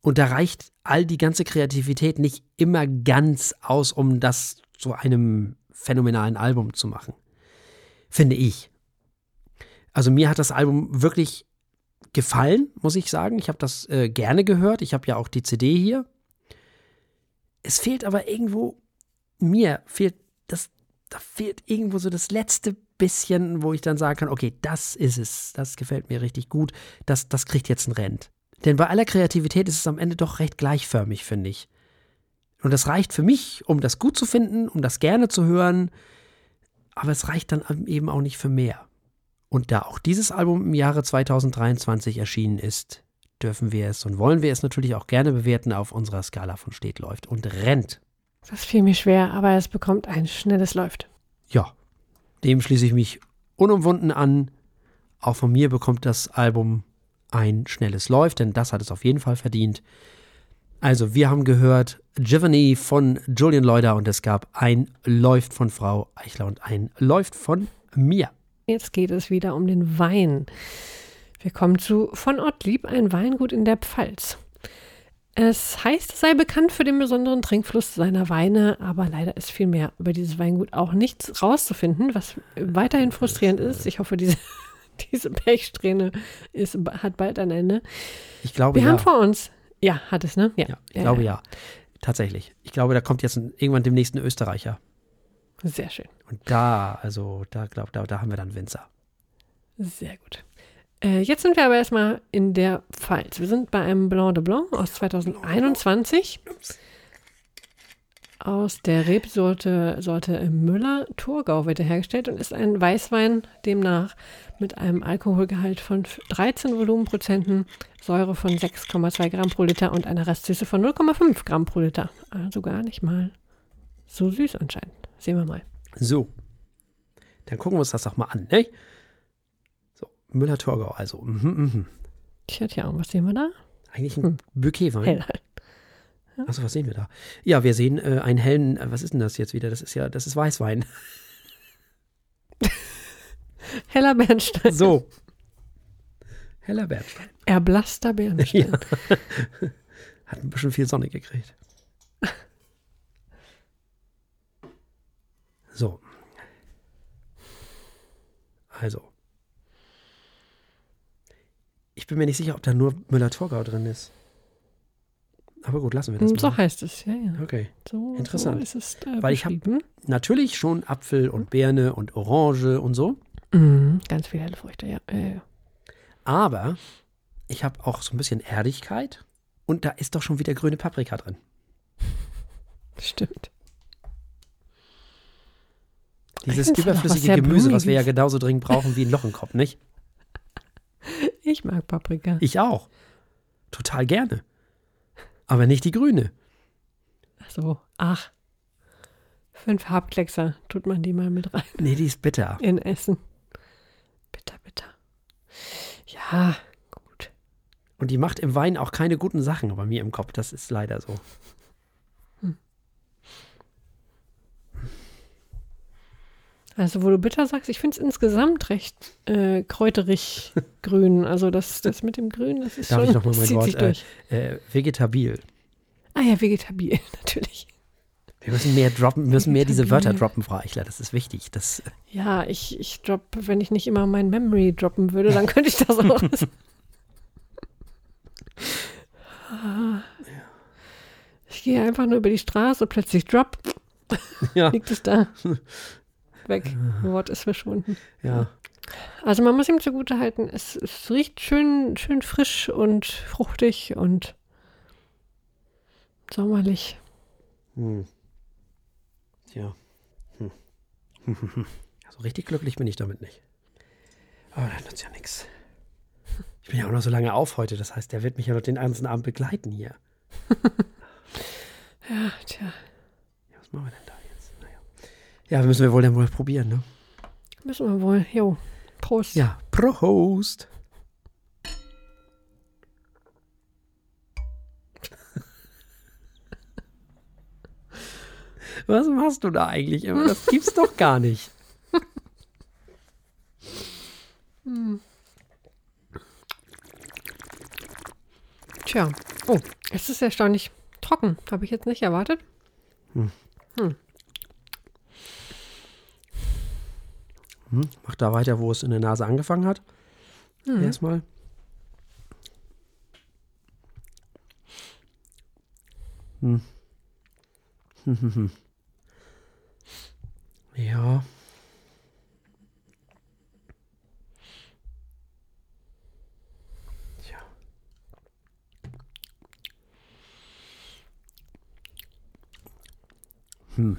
Und da reicht all die ganze Kreativität nicht immer ganz aus, um das zu einem phänomenalen Album zu machen. Finde ich. Also mir hat das Album wirklich gefallen, muss ich sagen. Ich habe das äh, gerne gehört. Ich habe ja auch die CD hier. Es fehlt aber irgendwo, mir fehlt das, da fehlt irgendwo so das letzte bisschen, wo ich dann sagen kann, okay, das ist es, das gefällt mir richtig gut, das, das kriegt jetzt ein Rent. Denn bei aller Kreativität ist es am Ende doch recht gleichförmig, finde ich. Und das reicht für mich, um das gut zu finden, um das gerne zu hören, aber es reicht dann eben auch nicht für mehr. Und da auch dieses Album im Jahre 2023 erschienen ist, dürfen wir es und wollen wir es natürlich auch gerne bewerten auf unserer Skala von steht, läuft und rennt. Das fiel mir schwer, aber es bekommt ein schnelles Läuft. Ja, dem schließe ich mich unumwunden an. Auch von mir bekommt das Album ein schnelles Läuft, denn das hat es auf jeden Fall verdient. Also, wir haben gehört Giovanni von Julian Leuder und es gab ein Läuft von Frau Eichler und ein Läuft von mir. Jetzt geht es wieder um den Wein. Wir kommen zu von Ortlieb, ein Weingut in der Pfalz. Es heißt, es sei bekannt für den besonderen Trinkfluss seiner Weine, aber leider ist viel mehr über dieses Weingut auch nichts rauszufinden, was weiterhin frustrierend ist. Ich hoffe, diese, diese Pechsträhne ist, hat bald ein Ende. Ich glaube, Wir ja. haben vor uns, ja, hat es, ne? Ja, ja ich ja, glaube ja. Tatsächlich. Ich glaube, da kommt jetzt ein, irgendwann demnächst ein Österreicher. Sehr schön. Und da, also da glaube da, da haben wir dann Winzer. Sehr gut. Äh, jetzt sind wir aber erstmal in der Pfalz. Wir sind bei einem Blanc de Blanc aus 2021. aus der Rebsorte Sorte Müller-Thurgau wird er hergestellt und ist ein Weißwein, demnach mit einem Alkoholgehalt von 13 Volumenprozenten, Säure von 6,2 Gramm pro Liter und einer Restsüße von 0,5 Gramm pro Liter. Also gar nicht mal so süß anscheinend. Sehen wir mal. So. Dann gucken wir uns das doch mal an, ne? So, Müller-Thurgau, also. Mhm, mhm. Tja, tja, und was sehen wir da? Eigentlich ein Bouquetwein. Hell halt. Achso, was sehen wir da? Ja, wir sehen äh, einen hellen, äh, was ist denn das jetzt wieder? Das ist ja, das ist Weißwein. Heller Bernstein. So. Heller Bernstein. Erblasster Bernstein. Ja. Hat ein bisschen viel Sonne gekriegt. So. Also. Ich bin mir nicht sicher, ob da nur Müller-Thurgau drin ist. Aber gut, lassen wir das mal. So heißt es, ja, ja. Okay. So, Interessant. So ist es da Weil ich hab- beschrieben. Natürlich schon Apfel und Birne und Orange und so. Mhm, ganz viele helle Früchte, ja. ja, ja. Aber ich habe auch so ein bisschen Erdigkeit. Und da ist doch schon wieder grüne Paprika drin. Stimmt. Dieses was überflüssige Gemüse, was wir ja genauso dringend brauchen wie ein Loch im Kopf, nicht? Ich mag Paprika. Ich auch. Total gerne. Aber nicht die grüne. So, ach. Fünf Farbkleckser tut man die mal mit rein Nee, die ist bitter. in Essen. Bitter, bitter. Ja, gut. Und die macht im Wein auch keine guten Sachen bei mir im Kopf. Das ist leider so. Also, wo du bitter sagst, ich finde es insgesamt recht äh, kräuterig grün. Also, das, das mit dem Grün, das ist Darf schon, ich noch mal das mein Wort, äh. Äh, vegetabil. Ah ja, vegetabil, natürlich. Wir müssen mehr droppen, wir müssen mehr diese Wörter droppen, Frau Eichler. Das ist wichtig. Das, Ja, ich, ich drop, wenn ich nicht immer mein Memory droppen würde, dann könnte ich das auch. Ah. ich gehe einfach nur über die Straße, plötzlich drop, ja, liegt es da. Weg. Wort ist verschwunden. ja. Also man muss ihm zugute halten, es, es riecht schön, schön frisch und fruchtig und sommerlich. Hm. Tja. Hm. Also richtig glücklich bin ich damit nicht. Aber das nützt ja nichts. Ich bin ja auch noch so lange auf heute. Das heißt, der wird mich ja noch den ganzen Abend begleiten hier. Ja, tja. Ja, was machen wir denn da. Ja, müssen wir wohl dann wohl probieren, ne? Müssen wir wohl. Jo. Prost. Ja, Prost. Was machst du da eigentlich immer? Das gibt's doch gar nicht. Tja. Oh, es ist erstaunlich trocken. Habe ich jetzt nicht erwartet. Hm, mach da weiter, wo es in der Nase angefangen hat. Erstmal. Hm. Hm, hm, hm. Ja. Hm.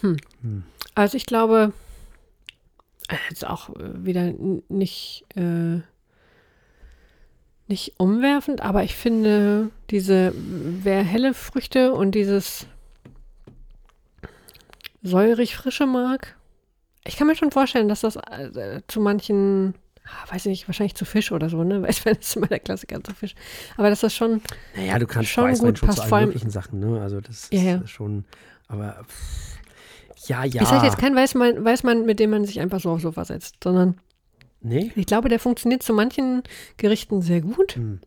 Hm, hm. Also ich glaube, äh, jetzt auch äh, wieder nicht, äh, nicht umwerfend, aber ich finde diese, wer helle Früchte und dieses säurig frische mag, ich kann mir schon vorstellen, dass das äh, zu manchen, ah, weiß ich nicht, wahrscheinlich zu Fisch oder so, ne? Weißwein ist immer der Klassiker zu Fisch. Aber dass das schon, Naja, du kannst Schon Weißwein gut schon passt, zu allen möglichen Sachen, ne? Also das Ja, ja. ist schon, aber pff, ja, ja. ist halt jetzt kein Weißwein, Weißwein, mit dem man sich einfach so aufs Sofa setzt, sondern nee? Ich glaube, der funktioniert zu manchen Gerichten sehr gut. Hm.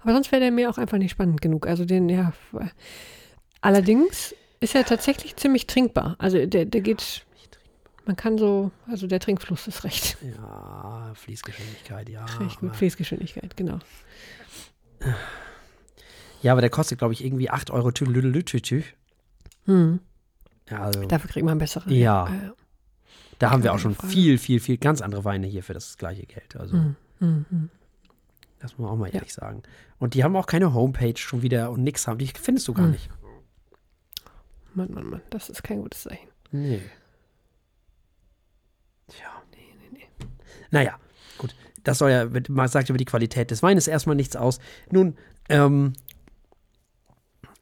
Aber sonst wäre der mir auch einfach nicht spannend genug. Also den, ja. Allerdings ist er tatsächlich ziemlich trinkbar. Also der, der geht. Man kann so, also der Trinkfluss ist recht. Ja, Fließgeschwindigkeit, ja. recht gut. Fließgeschwindigkeit, genau. Ja, aber der kostet, glaube ich, irgendwie 8 Euro Tüdelüdelütütü. Hm. Ja, also Dafür kriegt man bessere. Ja. Äh, da haben wir auch schon Frage. viel, viel, viel ganz andere Weine hier für das gleiche Geld. Also, hm, hm, hm. das muss man auch mal Ja. ehrlich sagen. Und die haben auch keine Homepage schon wieder und nix haben. Die findest du gar Hm. nicht. Mann, Mann, Mann, das ist kein gutes Zeichen. Nee. Tja. Nee, nee, nee. Naja, gut. Das soll ja, man sagt über die Qualität des Weines erstmal nichts aus. Nun, ähm,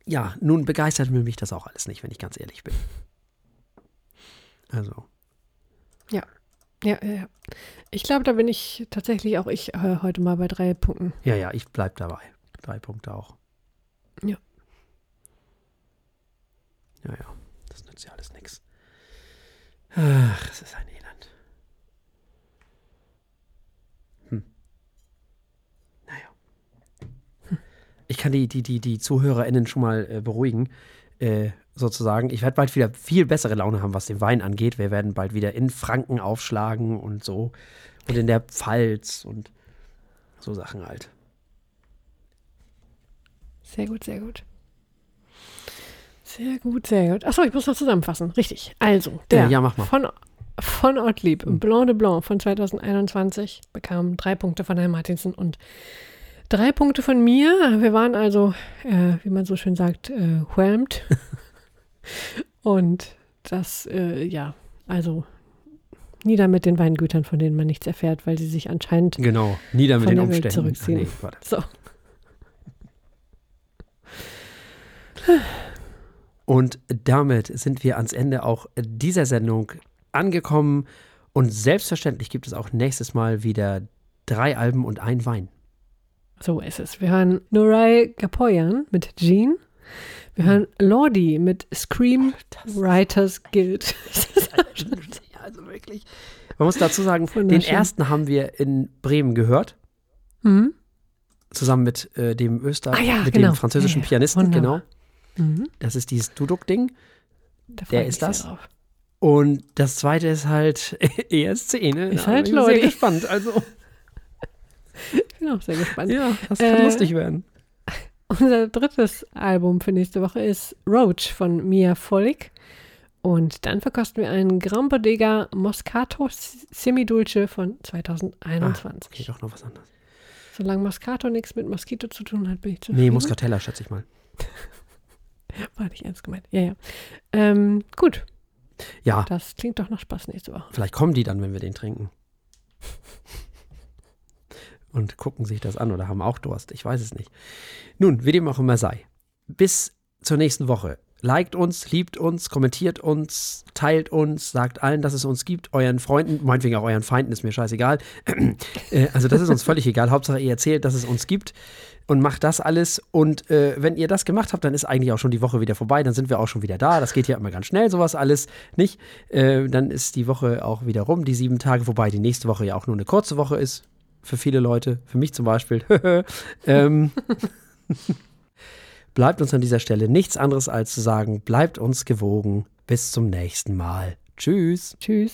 ja, nun begeistert mich das auch alles nicht, wenn ich ganz ehrlich bin. Also, Ja, ja, ja. Ich glaube, da bin ich tatsächlich auch ich äh, heute mal bei drei Punkten. ja, ja, ich bleib dabei. Drei Punkte auch. Ja. Ja, ja, das nützt ja alles nichts. Ach, es ist ein Elend. Hm. Naja. Ich kann die, die, die, die ZuhörerInnen schon mal äh, beruhigen, äh, sozusagen. Ich werde bald wieder viel bessere Laune haben, was den Wein angeht. Wir werden bald wieder in Franken aufschlagen und so. Und in der Pfalz und so Sachen halt. Sehr gut, sehr gut. Sehr gut, sehr gut. Achso, ich muss noch zusammenfassen. Richtig. Also, der Äh, ja, von, von Ortlieb, Blanc de Blanc von 2021, bekam drei Punkte von Herrn Martinsen und drei Punkte von mir. Wir waren also, äh, wie man so schön sagt, äh, whelmed. und das, äh, ja, also nieder mit den Weingütern, von denen man nichts erfährt, weil sie sich anscheinend Genau, nieder mit den Umständen. zurückziehen. Ach nee, so. Und damit sind wir ans Ende auch dieser Sendung angekommen. Und selbstverständlich gibt es auch nächstes Mal wieder drei Alben und ein Wein. So ist es. Wir hören Norai Gapoyan mit Jean. Wir hören Lordi mit Scream Writers Guild. Ja, also wirklich. Man muss dazu sagen, den ersten haben wir in Bremen gehört, mhm. zusammen mit äh, dem Öster, Ah ja, mit genau. dem französischen Ja, ja. Pianisten, Wunderbar. genau. Mhm. Das ist dieses Duduk-Ding. Der ist das? Und das zweite ist halt ESC, ne? Ist halt bin ich sehr Lordi. gespannt. Also, Ich bin auch sehr gespannt. ja, das kann Äh, lustig werden. Unser drittes Album für nächste Woche ist Roach von Mia Follig. Und dann verkosten wir einen Gran Bodega Moscato Semidulce von 2021. Okay, doch noch was anderes. Solange Moscato nichts mit Moskito zu tun hat, bin ich zufrieden. Nee, Muscatella, schätze ich mal. War nicht ernst gemeint. Ja, ja. Ähm, gut, Ja, das klingt doch nach Spaß nächste Woche. vielleicht kommen die dann, wenn wir den trinken. Und gucken sich das an oder haben auch Durst. Ich weiß es nicht. Nun, wie dem auch immer sei. Bis zur nächsten Woche. Liked uns, liebt uns, kommentiert uns, teilt uns, sagt allen, dass es uns gibt, euren Freunden, meinetwegen auch euren Feinden, ist mir scheißegal. Äh, also das ist uns völlig egal. Hauptsache ihr erzählt, dass es uns gibt und macht das alles. Und äh, wenn ihr das gemacht habt, dann ist eigentlich auch schon die Woche wieder vorbei. Dann sind wir auch schon wieder da. Das geht ja immer ganz schnell, sowas alles nicht. Äh, dann ist die Woche auch wieder rum, die sieben Tage, wobei die nächste Woche ja auch nur eine kurze Woche ist. Für viele Leute, für mich zum Beispiel. ähm, bleibt uns an dieser Stelle nichts anderes als zu sagen, bleibt uns gewogen. Bis zum nächsten Mal. Tschüss. Tschüss.